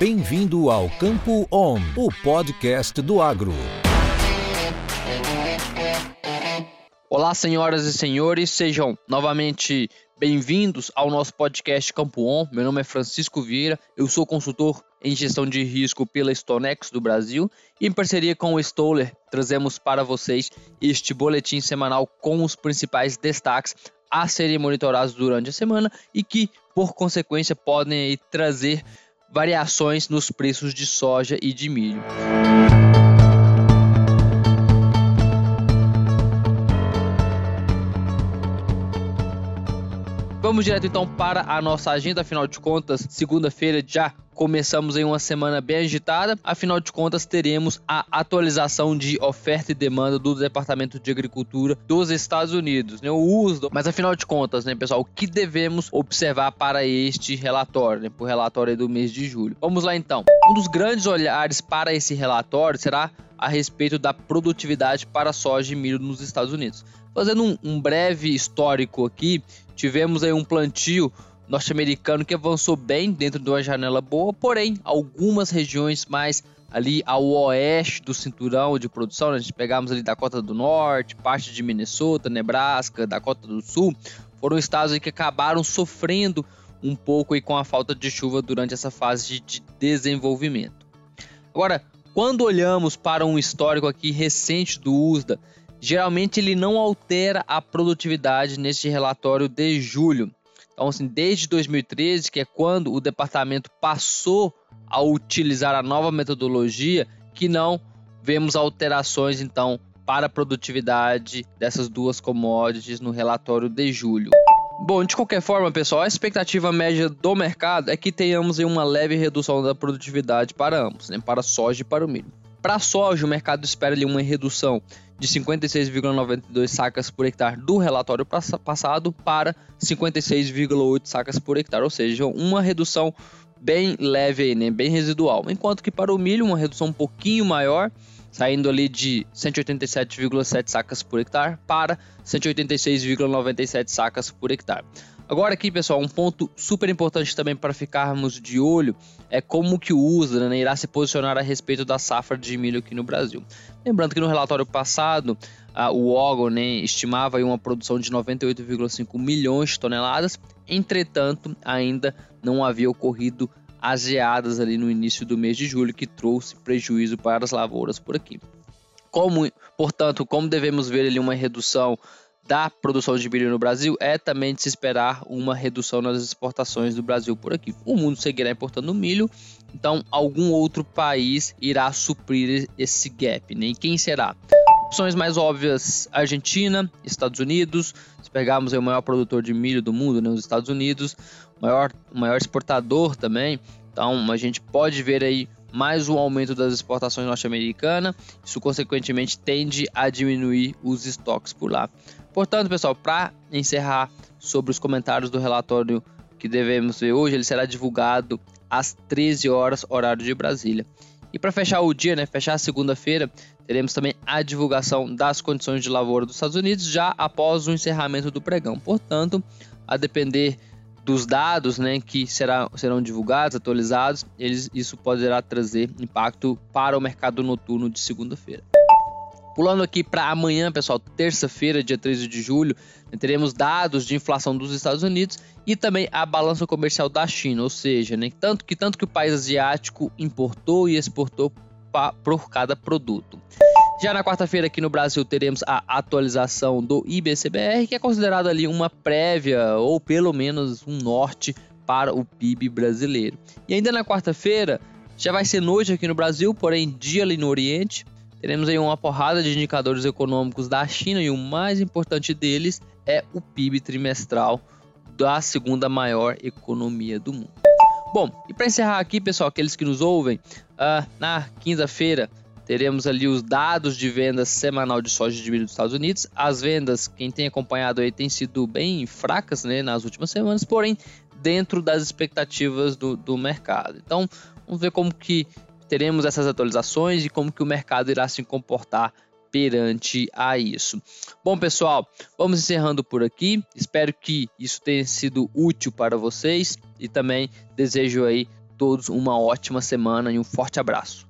Bem-vindo ao Campo On, o podcast do agro. Olá, senhoras e senhores, sejam novamente bem-vindos ao nosso podcast Campo On. Meu nome é Francisco Vieira, eu sou consultor em gestão de risco pela Stonex do Brasil e em parceria com o Stoller trazemos para vocês este boletim semanal com os principais destaques a serem monitorados durante a semana e que, por consequência, podem trazer variações nos preços de soja e de milho. Vamos direto então para a nossa agenda, afinal de contas, segunda-feira já começamos em uma semana bem agitada. Afinal de contas, teremos a atualização de oferta e demanda do Departamento de Agricultura dos Estados Unidos, né? O uso, mas afinal de contas, né, pessoal, o que devemos observar para este relatório, né, para o relatório do mês de julho? Vamos lá então. Um dos grandes olhares para esse relatório será a respeito da produtividade para soja e milho nos Estados Unidos. Fazendo um, um breve histórico aqui, tivemos aí um plantio norte-americano que avançou bem dentro de uma janela boa, porém algumas regiões mais ali ao oeste do cinturão de produção, né? a gente pegamos ali Dakota do Norte, parte de Minnesota, Nebraska, Dakota do Sul, foram estados que acabaram sofrendo um pouco aí com a falta de chuva durante essa fase de desenvolvimento. Agora, quando olhamos para um histórico aqui recente do USDA, geralmente ele não altera a produtividade neste relatório de julho. Então, assim, desde 2013, que é quando o departamento passou a utilizar a nova metodologia, que não vemos alterações, então, para a produtividade dessas duas commodities no relatório de julho. Bom, de qualquer forma, pessoal, a expectativa média do mercado é que tenhamos uma leve redução da produtividade para ambos, né, para a soja e para o milho. Para a soja, o mercado espera ali uma redução de 56,92 sacas por hectare do relatório passado para 56,8 sacas por hectare, ou seja, uma redução bem leve, aí, né? bem residual. Enquanto que para o milho, uma redução um pouquinho maior, saindo ali de 187,7 sacas por hectare para 186,97 sacas por hectare. Agora aqui, pessoal, um ponto super importante também para ficarmos de olho é como que o USDA né, irá se posicionar a respeito da safra de milho aqui no Brasil. Lembrando que no relatório passado, o órgão né, estimava uma produção de 98,5 milhões de toneladas, entretanto, ainda não havia ocorrido as geadas ali no início do mês de julho, que trouxe prejuízo para as lavouras por aqui. Como, portanto, como devemos ver ali uma redução da produção de milho no Brasil, é também de se esperar uma redução nas exportações do Brasil por aqui. O mundo seguirá importando milho, então algum outro país irá suprir esse gap. Né? E quem será? Opções mais óbvias: Argentina, Estados Unidos. Se pegarmos o maior produtor de milho do mundo, né, os Estados Unidos, maior, maior exportador também. Então a gente pode ver aí mais um aumento das exportações norte-americanas. Isso consequentemente tende a diminuir os estoques por lá. Portanto, pessoal, para encerrar sobre os comentários do relatório que devemos ver hoje, ele será divulgado às 13 horas, horário de Brasília. E para fechar o dia, né, fechar a segunda-feira, teremos também a divulgação das condições de lavoura dos Estados Unidos já após o encerramento do pregão. Portanto, a depender dos dados né, que será, serão divulgados, atualizados, eles, isso poderá trazer impacto para o mercado noturno de segunda-feira. Pulando aqui para amanhã, pessoal, terça-feira, dia 13 de julho, teremos dados de inflação dos Estados Unidos e também a balança comercial da China, ou seja, né, tanto que tanto que o país asiático importou e exportou pa, por cada produto. Já na quarta-feira aqui no Brasil teremos a atualização do IBCBR, que é considerado ali uma prévia ou pelo menos um norte para o PIB brasileiro. E ainda na quarta-feira já vai ser noite aqui no Brasil, porém dia ali no Oriente. Teremos aí uma porrada de indicadores econômicos da China e o mais importante deles é o PIB trimestral da segunda maior economia do mundo. Bom, e para encerrar aqui, pessoal, aqueles que nos ouvem, uh, na quinta-feira teremos ali os dados de vendas semanal de soja de milho dos Estados Unidos. As vendas, quem tem acompanhado aí, têm sido bem fracas né, nas últimas semanas, porém dentro das expectativas do, do mercado. Então, vamos ver como que teremos essas atualizações e como que o mercado irá se comportar perante a isso. Bom, pessoal, vamos encerrando por aqui. Espero que isso tenha sido útil para vocês e também desejo aí todos uma ótima semana e um forte abraço.